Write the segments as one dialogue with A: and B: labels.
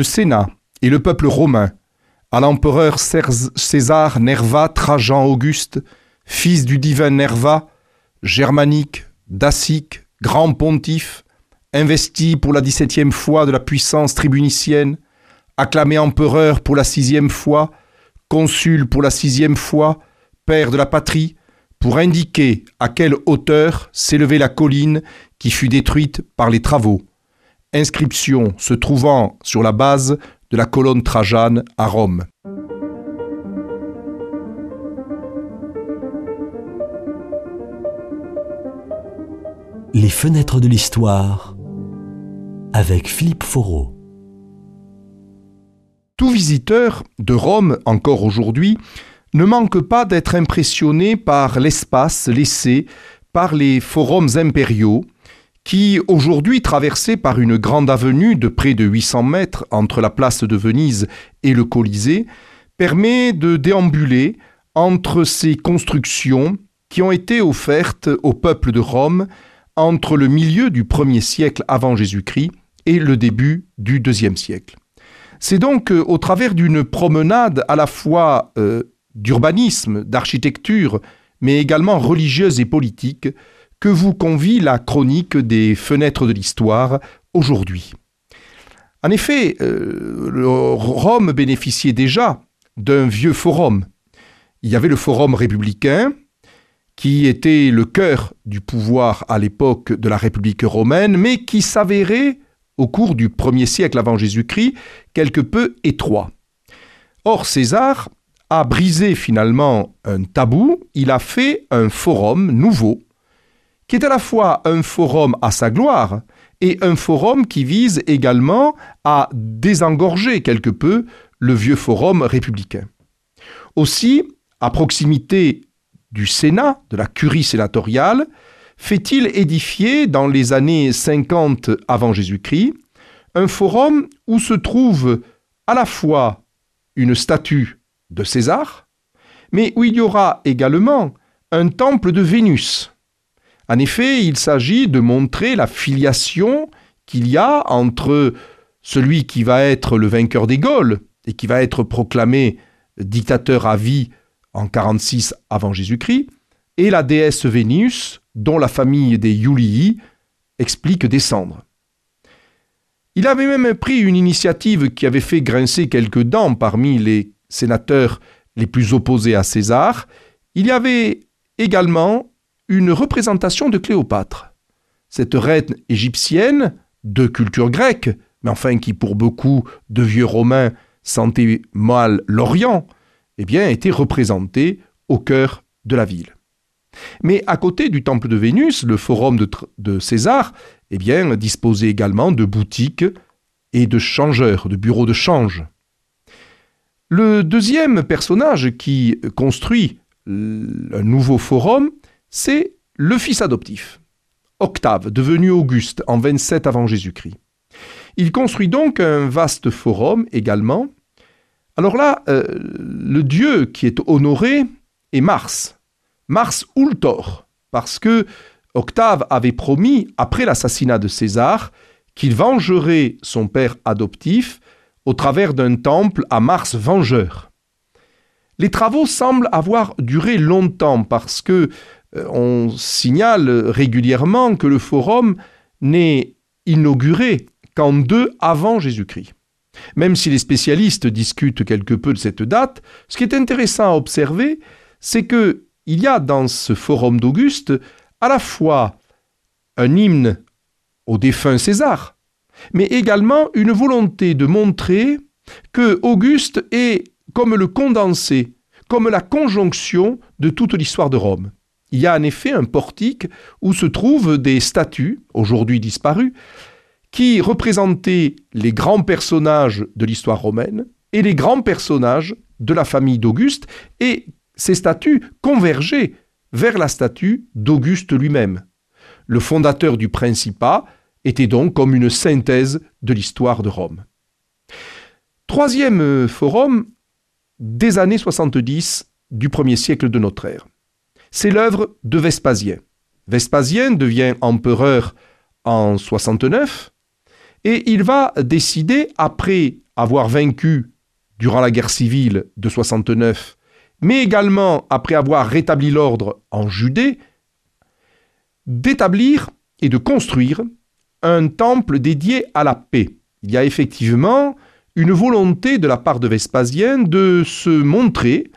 A: le Sénat et le peuple romain, à l'empereur César Nerva Trajan Auguste, fils du divin Nerva, germanique, dacique, grand pontife, investi pour la dix-septième fois de la puissance tribunicienne, acclamé empereur pour la sixième fois, consul pour la sixième fois, père de la patrie, pour indiquer à quelle hauteur s'élevait la colline qui fut détruite par les travaux. Inscription se trouvant sur la base de la colonne Trajane à Rome.
B: Les fenêtres de l'histoire avec Philippe Foreau.
A: Tout visiteur de Rome, encore aujourd'hui, ne manque pas d'être impressionné par l'espace laissé par les forums impériaux, qui, aujourd'hui traversés par une grande avenue de près de 800 mètres entre la place de Venise et le Colisée, permet de déambuler entre ces constructions qui ont été offertes au peuple de Rome entre le milieu du 1er siècle avant Jésus-Christ et le début du deuxième siècle. C'est donc euh, au travers d'une promenade à la fois euh, d'urbanisme, d'architecture, mais également religieuse et politique, que vous convie la chronique des fenêtres de l'histoire aujourd'hui. En effet, euh, Rome bénéficiait déjà d'un vieux forum. Il y avait le forum républicain, qui était le cœur du pouvoir à l'époque de la République romaine, mais qui s'avérait, au cours du premier siècle avant Jésus-Christ, quelque peu étroit. Or, César a brisé finalement un tabou, il a fait un forum nouveau, qui est à la fois un forum à sa gloire et un forum qui vise également à désengorger quelque peu le vieux forum républicain. Aussi, à proximité du Sénat, de la curie sénatoriale, fait-il édifier dans les années 50 avant Jésus-Christ un forum où se trouve à la fois une statue de César, mais où il y aura également un temple de Vénus. En effet, il s'agit de montrer la filiation qu'il y a entre celui qui va être le vainqueur des Gaules et qui va être proclamé dictateur à vie en 46 avant Jésus-Christ, et la déesse Vénus, dont la famille des Iulii explique descendre. Il avait même pris une initiative qui avait fait grincer quelques dents parmi les sénateurs les plus opposés à César. Il y avait également une représentation de Cléopâtre. Cette reine égyptienne, de culture grecque, mais enfin qui pour beaucoup de vieux Romains sentait mal l'Orient, eh était représenté au cœur de la ville. Mais à côté du temple de Vénus, le forum de, César eh disposait également de boutiques et de changeurs, de bureaux de change. Le deuxième personnage qui construit un nouveau forum, c'est le fils adoptif, Octave, devenu Auguste en 27 avant Jésus-Christ. Il construit donc un vaste forum également, alors là, euh, le dieu qui est honoré est Mars. Mars Ultor, parce que Octave avait promis, après l'assassinat de César, qu'il vengerait son père adoptif au travers d'un temple à Mars vengeur. Les travaux semblent avoir duré longtemps parce que on signale régulièrement que le forum n'est inauguré qu'en deux avant Jésus-Christ. Même si les spécialistes discutent quelque peu de cette date, ce qui est intéressant à observer, c'est que il y a dans ce forum d'Auguste à la fois un hymne au défunt César, mais également une volonté de montrer que Auguste est comme le condensé, comme la conjonction de toute l'histoire de Rome. Il y a en effet un portique où se trouvent des statues, aujourd'hui disparues, qui représentait les grands personnages de l'histoire romaine et les grands personnages de la famille d'Auguste, et ces statues convergeaient vers la statue d'Auguste lui-même. Le fondateur du Principat était donc comme une synthèse de l'histoire de Rome. Troisième forum des années 70 du premier siècle de notre ère. C'est l'œuvre de Vespasien. Vespasien devient empereur en 69 et il va décider, après avoir vaincu durant la guerre civile de 69, mais également après avoir rétabli l'ordre en Judée, d'établir et de construire un temple dédié à la paix. Il y a effectivement une volonté de la part de Vespasien de se montrer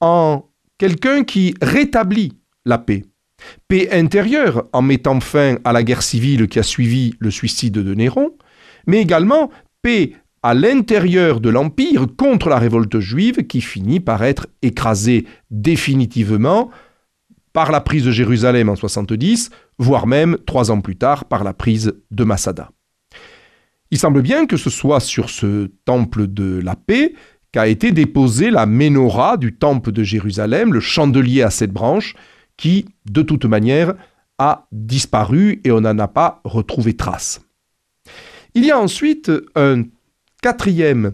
A: en quelqu'un qui rétablit la paix. Paix intérieure en mettant fin à la guerre civile qui a suivi le suicide de Néron, mais également paix à l'intérieur de l'Empire contre la révolte juive qui finit par être écrasée définitivement par la prise de Jérusalem en 70, voire même trois ans plus tard par la prise de Massada. Il semble bien que ce soit sur ce temple de la paix qu'a été déposée la menorah du temple de Jérusalem, le chandelier à sept branches, qui, de toute manière, a disparu et on n'en a pas retrouvé trace. Il y a ensuite un quatrième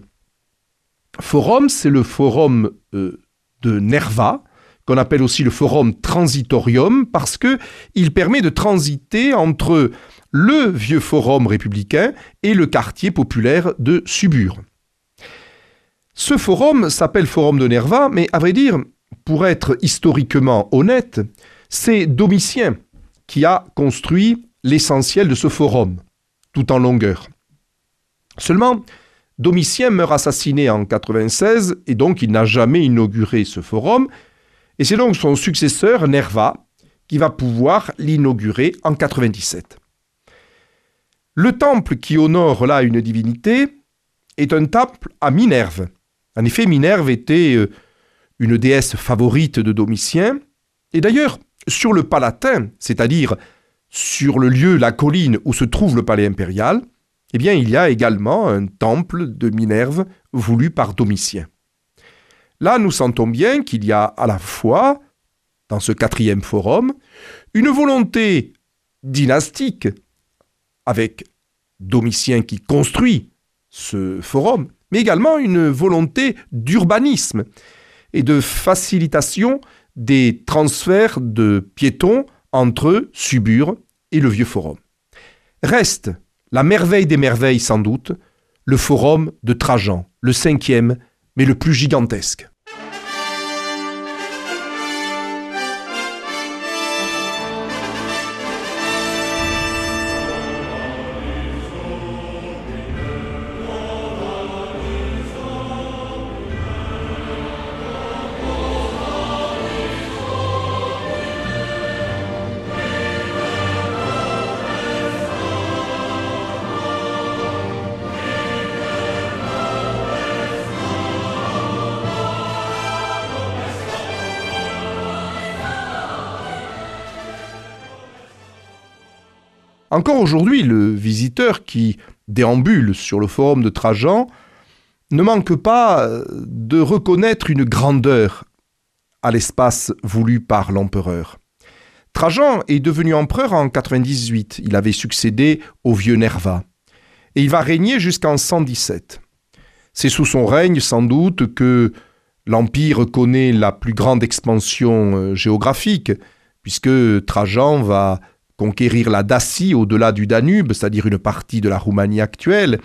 A: forum, c'est le forum euh, de Nerva, qu'on appelle aussi le forum transitorium, parce que il permet de transiter entre le vieux forum républicain et le quartier populaire de Subur. Ce forum s'appelle Forum de Nerva, mais à vrai dire, pour être historiquement honnête, c'est Domitien qui a construit l'essentiel de ce forum, tout en longueur. Seulement, Domitien meurt assassiné en 96 et donc il n'a jamais inauguré ce forum, et c'est donc son successeur, Nerva, qui va pouvoir l'inaugurer en 97. Le temple qui honore là une divinité est un temple à Minerve. En effet, Minerve était euh, une déesse favorite de Domitien, et d'ailleurs, sur le Palatin, c'est-à-dire sur le lieu, la colline où se trouve le palais impérial, eh bien, il y a également un temple de Minerve voulu par Domitien. Là, nous sentons bien qu'il y a à la fois, dans ce quatrième forum, une volonté dynastique, avec Domitien qui construit ce forum, mais également une volonté d'urbanisme et de facilitation des transferts de piétons entre Subur et le vieux forum. Reste la merveille des merveilles sans doute, le forum de Trajan, le cinquième, mais le plus gigantesque. Encore aujourd'hui, le visiteur qui déambule sur le forum de Trajan ne manque pas euh, de reconnaître une grandeur à l'espace voulu par l'empereur. Trajan est devenu empereur en 98, il avait succédé au vieux Nerva, et il va régner jusqu'en 117. C'est sous son règne sans doute que l'Empire connaît la plus grande expansion euh, géographique, puisque Trajan va conquérir la Dacie au-delà du Danube, c'est-à-dire une partie de la Roumanie actuelle,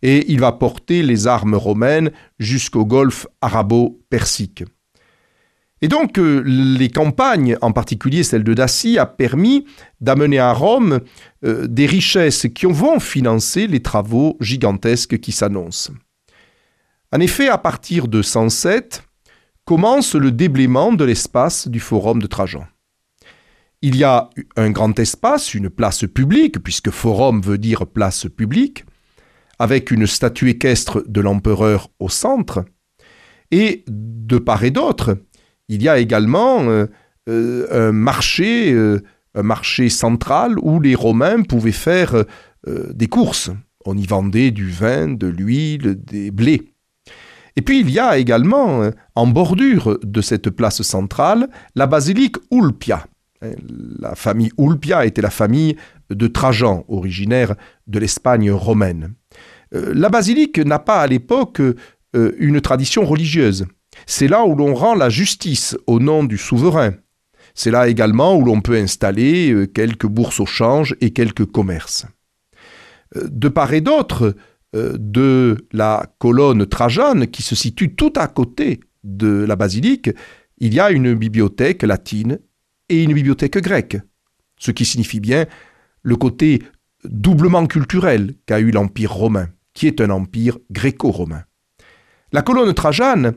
A: et il va porter les armes romaines jusqu'au golfe arabo-persique. Et donc euh, les campagnes, en particulier celle de Dacie, a permis d'amener à Rome euh, des richesses qui vont financer les travaux gigantesques qui s'annoncent. En effet, à partir de 107, commence le déblaiement de l'espace du forum de Trajan. Il y a un grand espace, une place publique, puisque forum veut dire place publique, avec une statue équestre de l'empereur au centre. Et de part et d'autre, il y a également euh, euh, un marché, euh, un marché central où les Romains pouvaient faire des courses. On y vendait du vin, de l'huile, des blés. Et puis il y a également, en bordure de cette place centrale, la basilique Ulpia, la famille Ulpia était la famille de Trajan, originaire de l'Espagne romaine. Euh, la basilique n'a pas à l'époque euh, une tradition religieuse. C'est là où l'on rend la justice au nom du souverain. C'est là également où l'on peut installer euh, quelques bourses au change et quelques commerces. De part et d'autre, de la colonne Trajane, qui se situe tout à côté de la basilique, il y a une bibliothèque latine et une bibliothèque grecque, ce qui signifie bien le côté doublement culturel qu'a eu l'Empire romain, qui est un empire gréco-romain. La colonne Trajane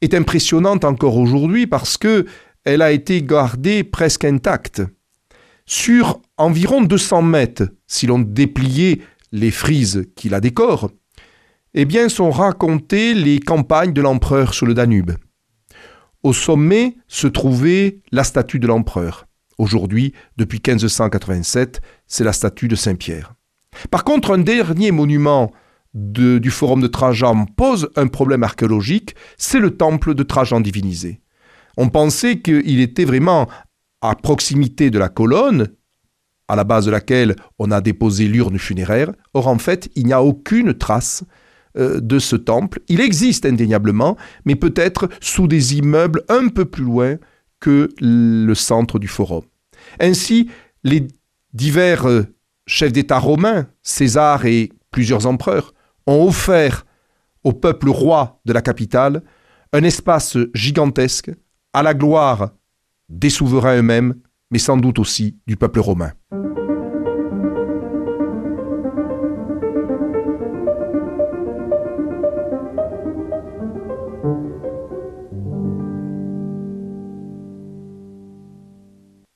A: est impressionnante encore aujourd'hui parce que elle a été gardée presque intacte. Sur environ 200 mètres, si l'on dépliait les frises qui la décorent, eh bien sont racontées les campagnes de l'empereur sur le Danube. Au sommet se trouvait la statue de l'empereur. Aujourd'hui, depuis 1587, c'est la statue de Saint-Pierre. Par contre, un dernier monument du forum de Trajan pose un problème archéologique, c'est le temple de Trajan divinisé. On pensait qu'il était vraiment à proximité de la colonne, à la base de laquelle on a déposé l'urne funéraire. Or, en fait, il n'y a aucune trace euh, de ce temple. Il existe indéniablement, mais peut-être sous des immeubles un peu plus loin que le centre du forum. Ainsi, les divers euh, chefs d'État romains, César et plusieurs empereurs, ont offert au peuple roi de la capitale un espace gigantesque à la gloire des souverains eux-mêmes, mais sans doute aussi du peuple romain.